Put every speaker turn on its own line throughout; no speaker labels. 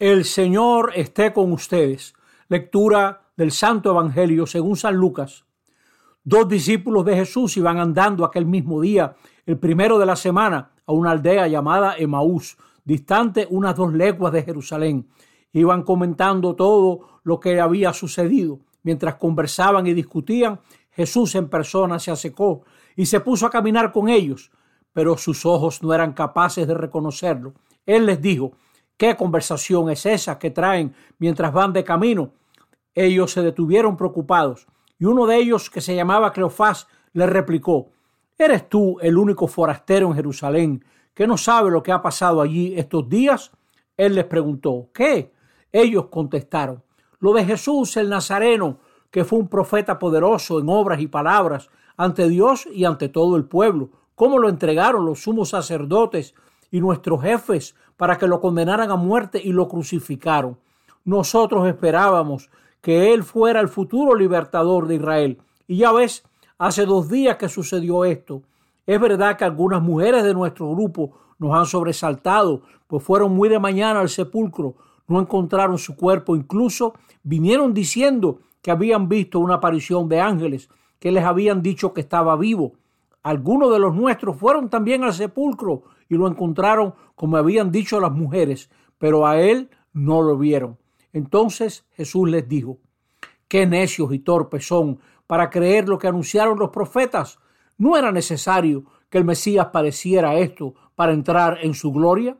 El Señor esté con ustedes. Lectura del Santo Evangelio según San Lucas. Dos discípulos de Jesús iban andando aquel mismo día, el primero de la semana, a una aldea llamada Emaús, distante unas dos leguas de Jerusalén. Iban comentando todo lo que había sucedido. Mientras conversaban y discutían, Jesús en persona se acercó y se puso a caminar con ellos, pero sus ojos no eran capaces de reconocerlo. Él les dijo, ¿Qué conversación es esa que traen mientras van de camino? Ellos se detuvieron preocupados y uno de ellos, que se llamaba Cleofás, le replicó, ¿Eres tú el único forastero en Jerusalén que no sabe lo que ha pasado allí estos días? Él les preguntó, ¿qué? Ellos contestaron, lo de Jesús el Nazareno, que fue un profeta poderoso en obras y palabras ante Dios y ante todo el pueblo, cómo lo entregaron los sumos sacerdotes y nuestros jefes para que lo condenaran a muerte y lo crucificaron. Nosotros esperábamos que Él fuera el futuro libertador de Israel. Y ya ves, hace dos días que sucedió esto. Es verdad que algunas mujeres de nuestro grupo nos han sobresaltado, pues fueron muy de mañana al sepulcro, no encontraron su cuerpo, incluso vinieron diciendo que habían visto una aparición de ángeles, que les habían dicho que estaba vivo. Algunos de los nuestros fueron también al sepulcro y lo encontraron como habían dicho las mujeres, pero a él no lo vieron. Entonces Jesús les dijo, qué necios y torpes son para creer lo que anunciaron los profetas. ¿No era necesario que el Mesías pareciera esto para entrar en su gloria?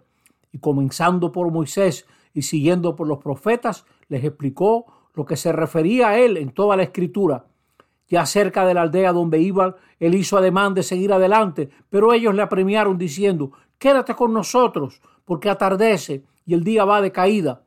Y comenzando por Moisés y siguiendo por los profetas, les explicó lo que se refería a él en toda la escritura. Ya cerca de la aldea donde iban, él hizo ademán de seguir adelante, pero ellos le apremiaron diciendo, quédate con nosotros, porque atardece y el día va de caída.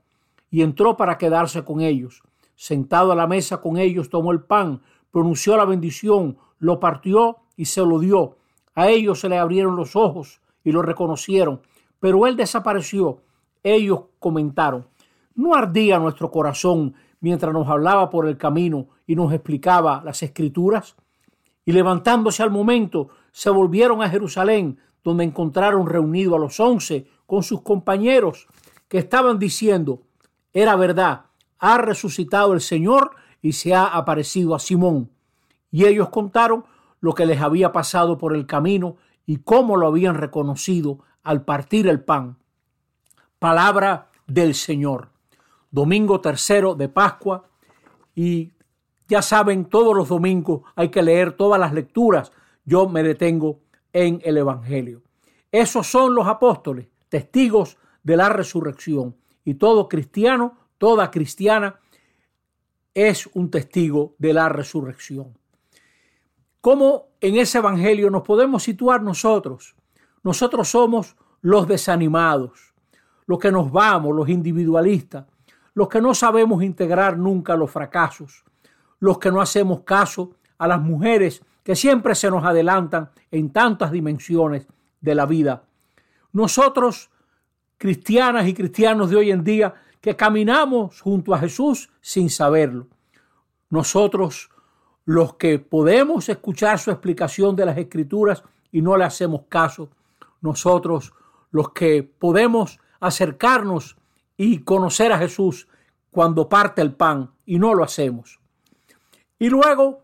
Y entró para quedarse con ellos. Sentado a la mesa con ellos, tomó el pan, pronunció la bendición, lo partió y se lo dio. A ellos se le abrieron los ojos y lo reconocieron, pero él desapareció. Ellos comentaron, ¿no ardía nuestro corazón mientras nos hablaba por el camino y nos explicaba las escrituras? Y levantándose al momento, se volvieron a Jerusalén, donde encontraron reunido a los once con sus compañeros, que estaban diciendo, era verdad, ha resucitado el Señor y se ha aparecido a Simón. Y ellos contaron lo que les había pasado por el camino y cómo lo habían reconocido al partir el pan. Palabra del Señor domingo tercero de Pascua y ya saben, todos los domingos hay que leer todas las lecturas. Yo me detengo en el Evangelio. Esos son los apóstoles, testigos de la resurrección. Y todo cristiano, toda cristiana, es un testigo de la resurrección. ¿Cómo en ese Evangelio nos podemos situar nosotros? Nosotros somos los desanimados, los que nos vamos, los individualistas, los que no sabemos integrar nunca los fracasos, los que no hacemos caso a las mujeres que siempre se nos adelantan en tantas dimensiones de la vida. Nosotros, cristianas y cristianos de hoy en día, que caminamos junto a Jesús sin saberlo. Nosotros, los que podemos escuchar su explicación de las escrituras y no le hacemos caso. Nosotros, los que podemos acercarnos y conocer a Jesús cuando parte el pan y no lo hacemos. Y luego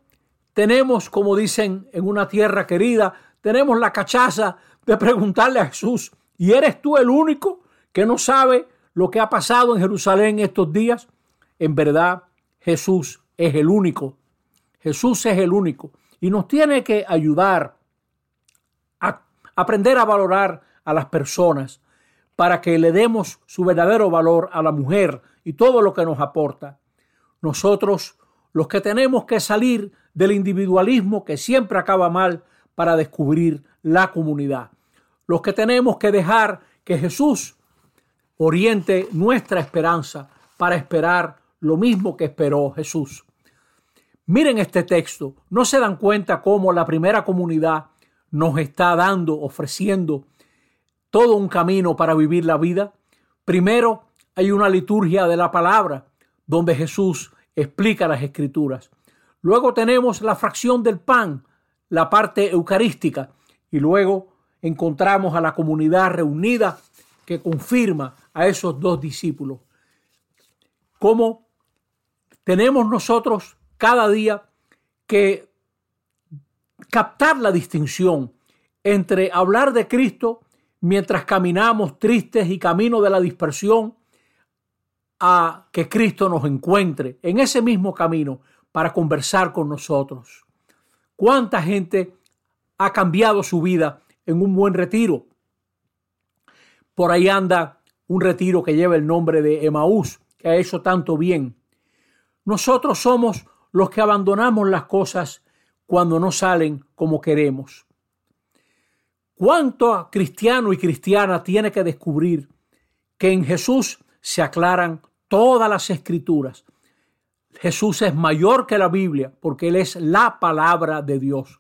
tenemos, como dicen en una tierra querida, tenemos la cachaza de preguntarle a Jesús, ¿y eres tú el único que no sabe lo que ha pasado en Jerusalén estos días? En verdad, Jesús es el único. Jesús es el único. Y nos tiene que ayudar a aprender a valorar a las personas, para que le demos su verdadero valor a la mujer y todo lo que nos aporta. Nosotros, los que tenemos que salir del individualismo que siempre acaba mal para descubrir la comunidad. Los que tenemos que dejar que Jesús oriente nuestra esperanza para esperar lo mismo que esperó Jesús. Miren este texto, no se dan cuenta cómo la primera comunidad nos está dando, ofreciendo todo un camino para vivir la vida. Primero hay una liturgia de la palabra donde Jesús explica las escrituras. Luego tenemos la fracción del pan, la parte eucarística, y luego encontramos a la comunidad reunida que confirma a esos dos discípulos. cómo tenemos nosotros cada día que captar la distinción entre hablar de Cristo mientras caminamos tristes y camino de la dispersión a que Cristo nos encuentre en ese mismo camino para conversar con nosotros. ¿Cuánta gente ha cambiado su vida en un buen retiro? Por ahí anda un retiro que lleva el nombre de Emaús, que ha hecho tanto bien. Nosotros somos los que abandonamos las cosas cuando no salen como queremos. ¿Cuánto cristiano y cristiana tiene que descubrir que en Jesús se aclaran todas las escrituras? Jesús es mayor que la Biblia porque Él es la palabra de Dios.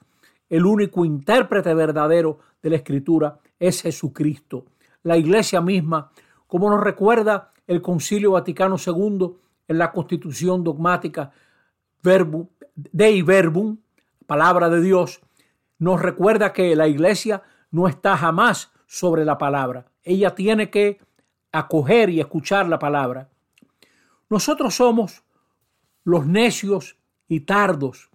El único intérprete verdadero de la escritura es Jesucristo. La iglesia misma, como nos recuerda el Concilio Vaticano II en la Constitución dogmática Verbum, Dei Verbum, palabra de Dios, nos recuerda que la iglesia no está jamás sobre la palabra. Ella tiene que acoger y escuchar la palabra. Nosotros somos los necios y tardos.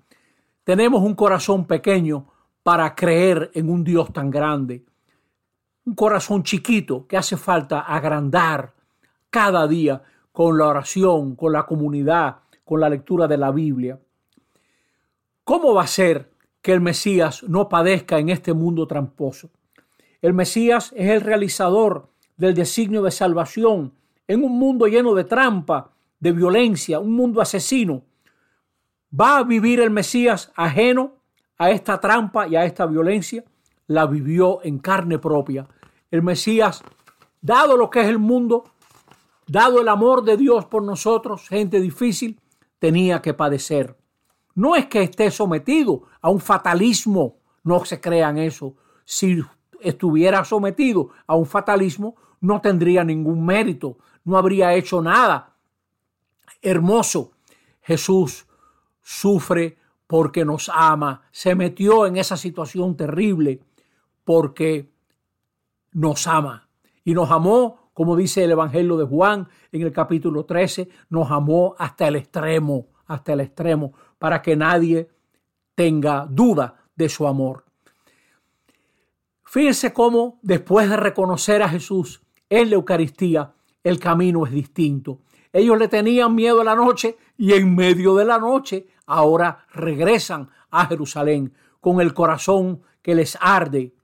Tenemos un corazón pequeño para creer en un Dios tan grande. Un corazón chiquito que hace falta agrandar cada día con la oración, con la comunidad, con la lectura de la Biblia. ¿Cómo va a ser que el Mesías no padezca en este mundo tramposo. El Mesías es el realizador del designio de salvación en un mundo lleno de trampa, de violencia, un mundo asesino. ¿Va a vivir el Mesías ajeno a esta trampa y a esta violencia? La vivió en carne propia. El Mesías, dado lo que es el mundo, dado el amor de Dios por nosotros, gente difícil, tenía que padecer. No es que esté sometido a un fatalismo, no se crean eso. Si estuviera sometido a un fatalismo, no tendría ningún mérito, no habría hecho nada hermoso. Jesús sufre porque nos ama, se metió en esa situación terrible porque nos ama. Y nos amó, como dice el Evangelio de Juan en el capítulo 13, nos amó hasta el extremo, hasta el extremo para que nadie tenga duda de su amor. Fíjense cómo después de reconocer a Jesús en la Eucaristía, el camino es distinto. Ellos le tenían miedo a la noche y en medio de la noche ahora regresan a Jerusalén con el corazón que les arde.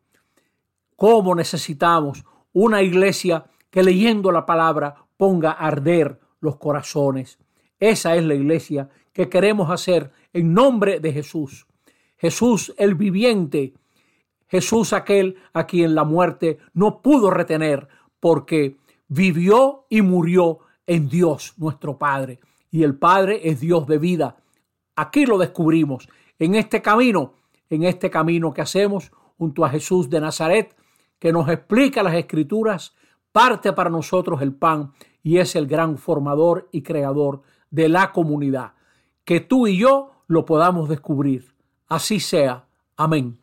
¿Cómo necesitamos una iglesia que leyendo la palabra ponga a arder los corazones? Esa es la iglesia que queremos hacer en nombre de Jesús. Jesús el viviente, Jesús aquel a quien la muerte no pudo retener porque vivió y murió en Dios nuestro Padre. Y el Padre es Dios de vida. Aquí lo descubrimos, en este camino, en este camino que hacemos junto a Jesús de Nazaret, que nos explica las escrituras, parte para nosotros el pan y es el gran formador y creador de la comunidad que tú y yo lo podamos descubrir. Así sea. Amén.